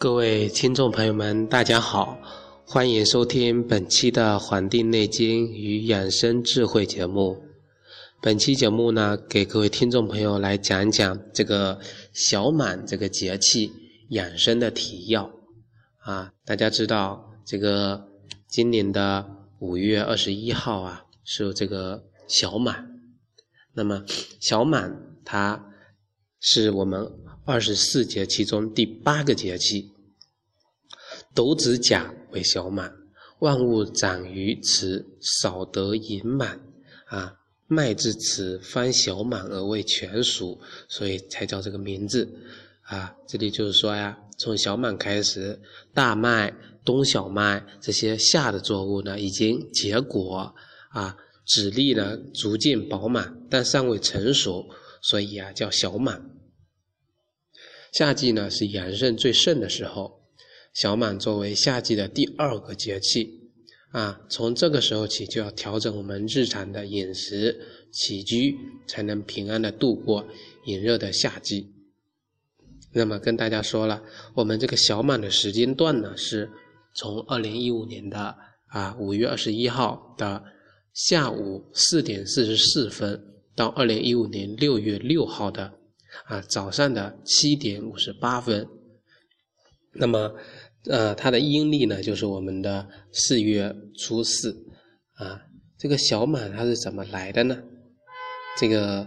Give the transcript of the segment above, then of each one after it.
各位听众朋友们，大家好，欢迎收听本期的《黄帝内经与养生智慧》节目。本期节目呢，给各位听众朋友来讲讲这个小满这个节气养生的提要。啊，大家知道这个今年的五月二十一号啊，是这个小满。那么小满它是我们。二十四节气中第八个节气，斗子甲为小满，万物长于此，少得盈满啊。麦至此方小满而未全熟，所以才叫这个名字啊。这里就是说呀，从小满开始，大麦、冬小麦这些夏的作物呢，已经结果啊，籽粒呢逐渐饱满，但尚未成熟，所以啊叫小满。夏季呢是阳盛最盛的时候，小满作为夏季的第二个节气，啊，从这个时候起就要调整我们日常的饮食起居，才能平安的度过炎热的夏季。那么跟大家说了，我们这个小满的时间段呢，是从二零一五年的啊五月二十一号的下午四点四十四分，到二零一五年六月六号的。啊，早上的七点五十八分，那么，呃，它的阴历呢，就是我们的四月初四，啊，这个小满它是怎么来的呢？这个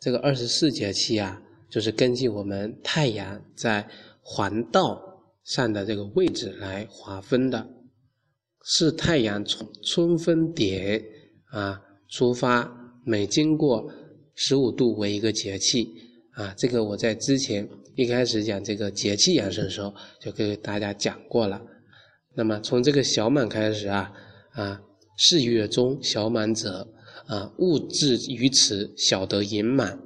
这个二十四节气啊，就是根据我们太阳在环道上的这个位置来划分的，是太阳从春分点啊出发，每经过十五度为一个节气。啊，这个我在之前一开始讲这个节气养生的时候就给大家讲过了。那么从这个小满开始啊，啊，四月中小满者，啊，物至于此，小得盈满。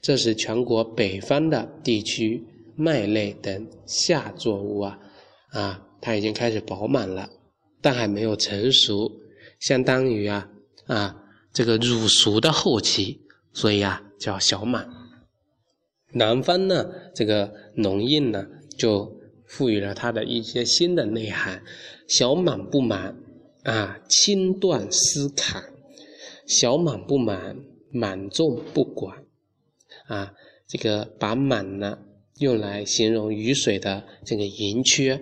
这是全国北方的地区麦类等夏作物啊，啊，它已经开始饱满了，但还没有成熟，相当于啊，啊，这个乳熟的后期，所以啊，叫小满。南方呢，这个农谚呢，就赋予了它的一些新的内涵。小满不满啊，轻断丝坎；小满不满，满重不管。啊，这个把满呢用来形容雨水的这个盈缺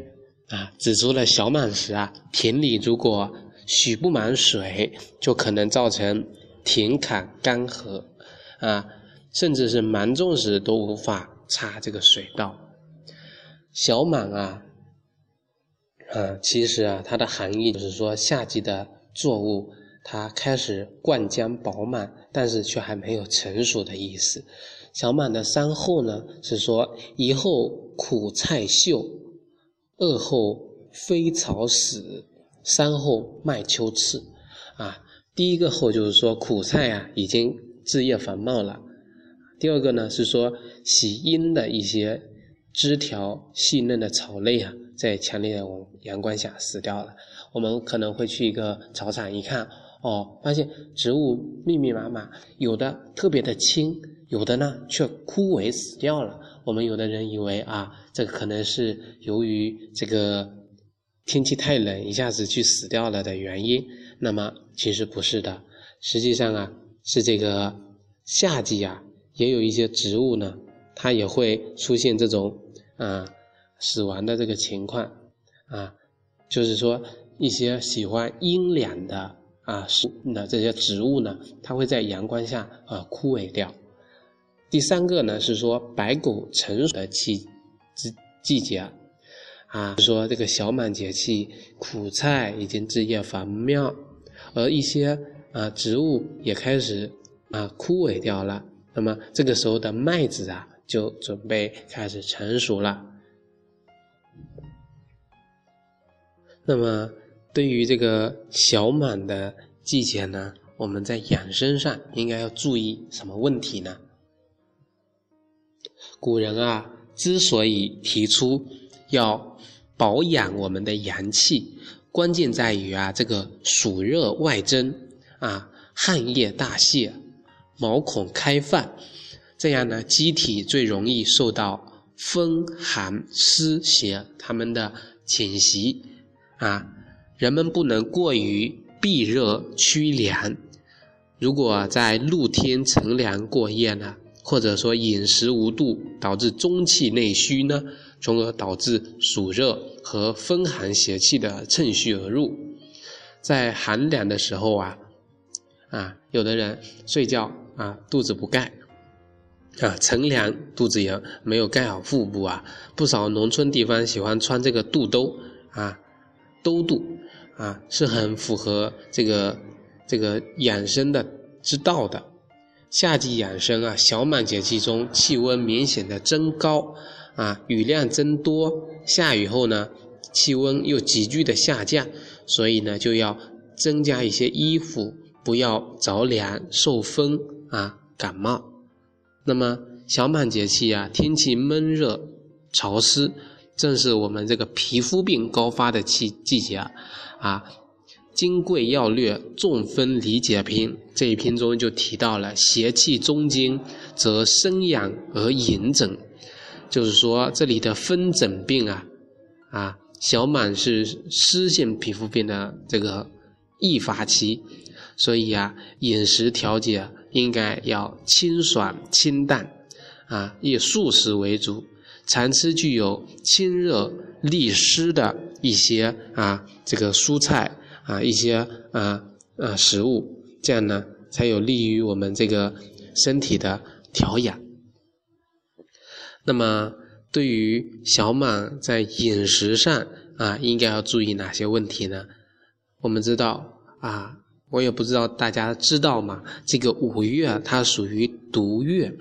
啊，指出了小满时啊，田里如果许不满水，就可能造成田坎干涸啊。甚至是芒种时都无法插这个水稻。小满啊，啊，其实啊，它的含义就是说，夏季的作物它开始灌浆饱满，但是却还没有成熟的意思。小满的三后呢，是说一后苦菜秀，二后飞草死，三后麦秋次。啊，第一个后就是说苦菜啊已经枝叶繁茂了。第二个呢是说喜阴的一些枝条细嫩的草类啊，在强烈的阳光下死掉了。我们可能会去一个草场一看，哦，发现植物密密麻麻，有的特别的青，有的呢却枯萎死掉了。我们有的人以为啊，这个可能是由于这个天气太冷，一下子去死掉了的原因。那么其实不是的，实际上啊，是这个夏季啊。也有一些植物呢，它也会出现这种啊死亡的这个情况啊，就是说一些喜欢阴凉的啊是那这些植物呢，它会在阳光下啊枯萎掉。第三个呢是说白狗成熟的季季季节啊，啊说这个小满节气，苦菜已经枝叶繁茂，而一些啊植物也开始啊枯萎掉了。那么这个时候的麦子啊，就准备开始成熟了。那么对于这个小满的季节呢，我们在养生上应该要注意什么问题呢？古人啊，之所以提出要保养我们的阳气，关键在于啊，这个暑热外蒸啊，汗液大泄。毛孔开放，这样呢，机体最容易受到风寒湿邪它们的侵袭啊，人们不能过于避热趋凉。如果在露天乘凉过夜呢，或者说饮食无度，导致中气内虚呢，从而导致暑热和风寒邪气的趁虚而入。在寒凉的时候啊，啊，有的人睡觉啊，肚子不盖。啊，乘凉肚子也没有盖好腹部啊，不少农村地方喜欢穿这个肚兜啊，兜肚啊，是很符合这个这个养生的之道的。夏季养生啊，小满节气中气温明显的增高啊，雨量增多，下雨后呢，气温又急剧的下降，所以呢，就要增加一些衣服，不要着凉受风啊感冒。那么小满节气啊，天气闷热潮湿，正是我们这个皮肤病高发的季季节啊。啊，《金匮要略·中风理解篇》这一篇中就提到了邪气中经，则生养而隐疹，就是说这里的风疹病啊，啊，小满是湿性皮肤病的这个易发期，所以啊，饮食调节。应该要清爽清淡，啊，以素食为主，常吃具有清热利湿的一些啊这个蔬菜啊一些啊啊食物，这样呢才有利于我们这个身体的调养。那么对于小满在饮食上啊，应该要注意哪些问题呢？我们知道啊。我也不知道大家知道吗？这个五月它属于毒月，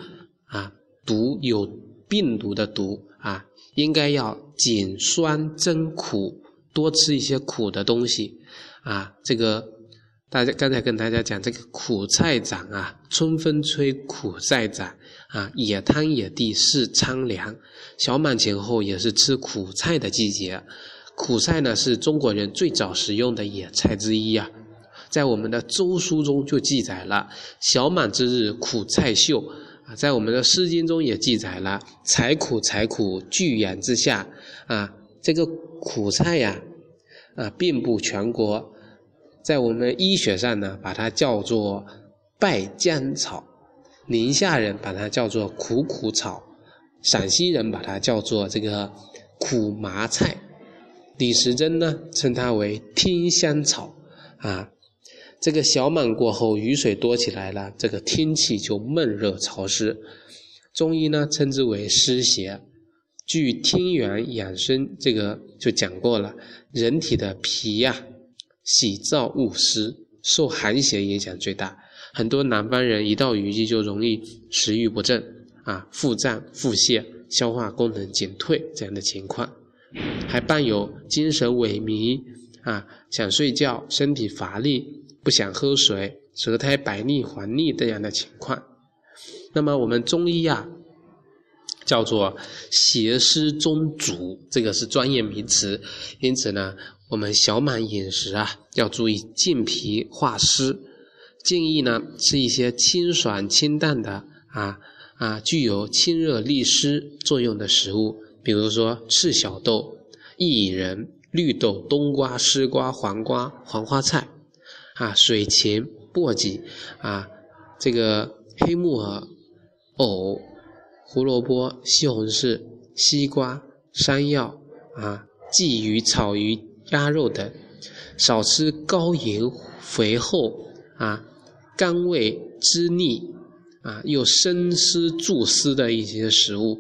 啊，毒有病毒的毒啊，应该要减酸增苦，多吃一些苦的东西啊。这个大家刚才跟大家讲，这个苦菜长啊，春风吹苦菜长啊，野滩野地是苍凉。小满前后也是吃苦菜的季节，苦菜呢是中国人最早食用的野菜之一啊。在我们的周书中就记载了“小满之日苦菜秀”，啊，在我们的《诗经》中也记载了“采苦采苦聚阳之下”，啊，这个苦菜呀，啊，遍布全国，在我们医学上呢，把它叫做败姜草，宁夏人把它叫做苦苦草，陕西人把它叫做这个苦麻菜，李时珍呢称它为天香草，啊。这个小满过后，雨水多起来了，这个天气就闷热潮湿。中医呢称之为湿邪。据《天元养生》这个就讲过了，人体的脾呀，喜燥恶湿，受寒邪影响最大。很多南方人一到雨季就容易食欲不振啊，腹胀、腹泻、消化功能减退这样的情况，还伴有精神萎靡啊，想睡觉，身体乏力。不想喝水、舌苔白腻、黄腻这样的情况，那么我们中医啊叫做邪湿中阻，这个是专业名词。因此呢，我们小满饮食啊要注意健脾化湿，建议呢吃一些清爽清淡的啊啊具有清热利湿作用的食物，比如说赤小豆、薏仁、绿豆、冬瓜、丝瓜、黄瓜、黄花菜。啊，水芹、簸箕，啊，这个黑木耳、藕、胡萝卜、西红柿、西瓜、山药，啊，鲫鱼、草鱼、鸭肉等，少吃高盐、肥厚，啊，甘味滋腻，啊，又生湿助湿的一些食物，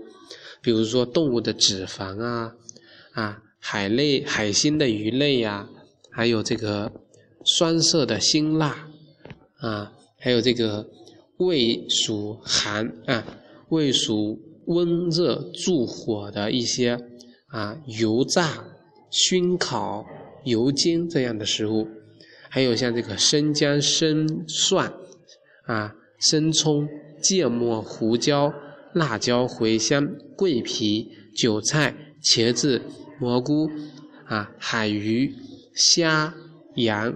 比如说动物的脂肪啊，啊，海类、海鲜的鱼类呀，还有这个。酸涩的辛辣，啊，还有这个胃属寒啊，胃属温热助火的一些啊油炸、熏烤、油煎这样的食物，还有像这个生姜、生蒜啊、生葱、芥末、胡椒、辣椒、茴香、桂皮、韭菜、茄子、蘑菇啊、海鱼、虾、羊。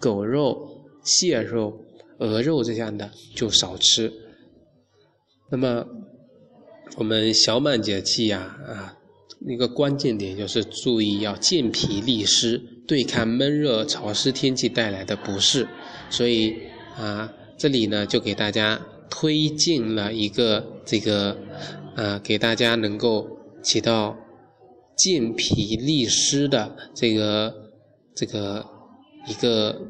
狗肉、蟹肉、鹅肉这样的就少吃。那么，我们小满节气呀啊，一个关键点就是注意要健脾利湿，对抗闷热潮湿天气带来的不适。所以啊，这里呢就给大家推荐了一个这个啊，给大家能够起到健脾利湿的这个这个一个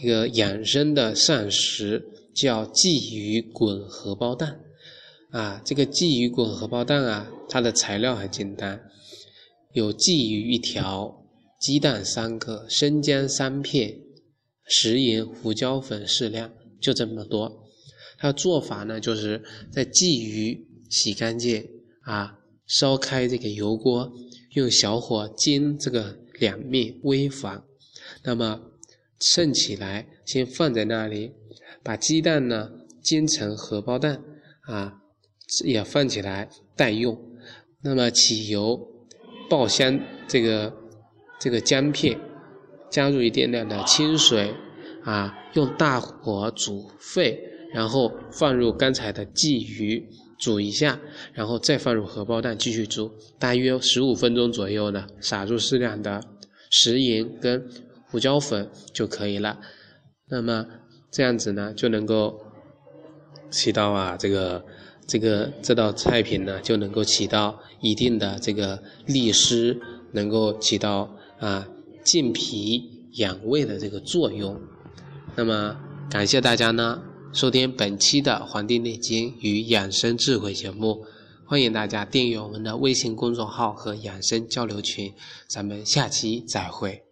一个养生的膳食。叫鲫鱼滚荷包蛋，啊，这个鲫鱼滚荷包蛋啊，它的材料很简单，有鲫鱼一条，鸡蛋三个，生姜三片，食盐、胡椒粉适量，就这么多。它的做法呢，就是在鲫鱼洗干净啊，烧开这个油锅，用小火煎这个两面微黄，那么盛起来，先放在那里。把鸡蛋呢煎成荷包蛋啊，也放起来待用。那么起油，爆香这个这个姜片，加入一点点的清水啊，用大火煮沸，然后放入刚才的鲫鱼煮一下，然后再放入荷包蛋继续煮，大约十五分钟左右呢，撒入适量的食盐跟胡椒粉就可以了。那么。这样子呢，就能够起到啊，这个这个这道菜品呢，就能够起到一定的这个利湿，能够起到啊健脾养胃的这个作用。那么感谢大家呢收听本期的《黄帝内经与养生智慧》节目，欢迎大家订阅我们的微信公众号和养生交流群，咱们下期再会。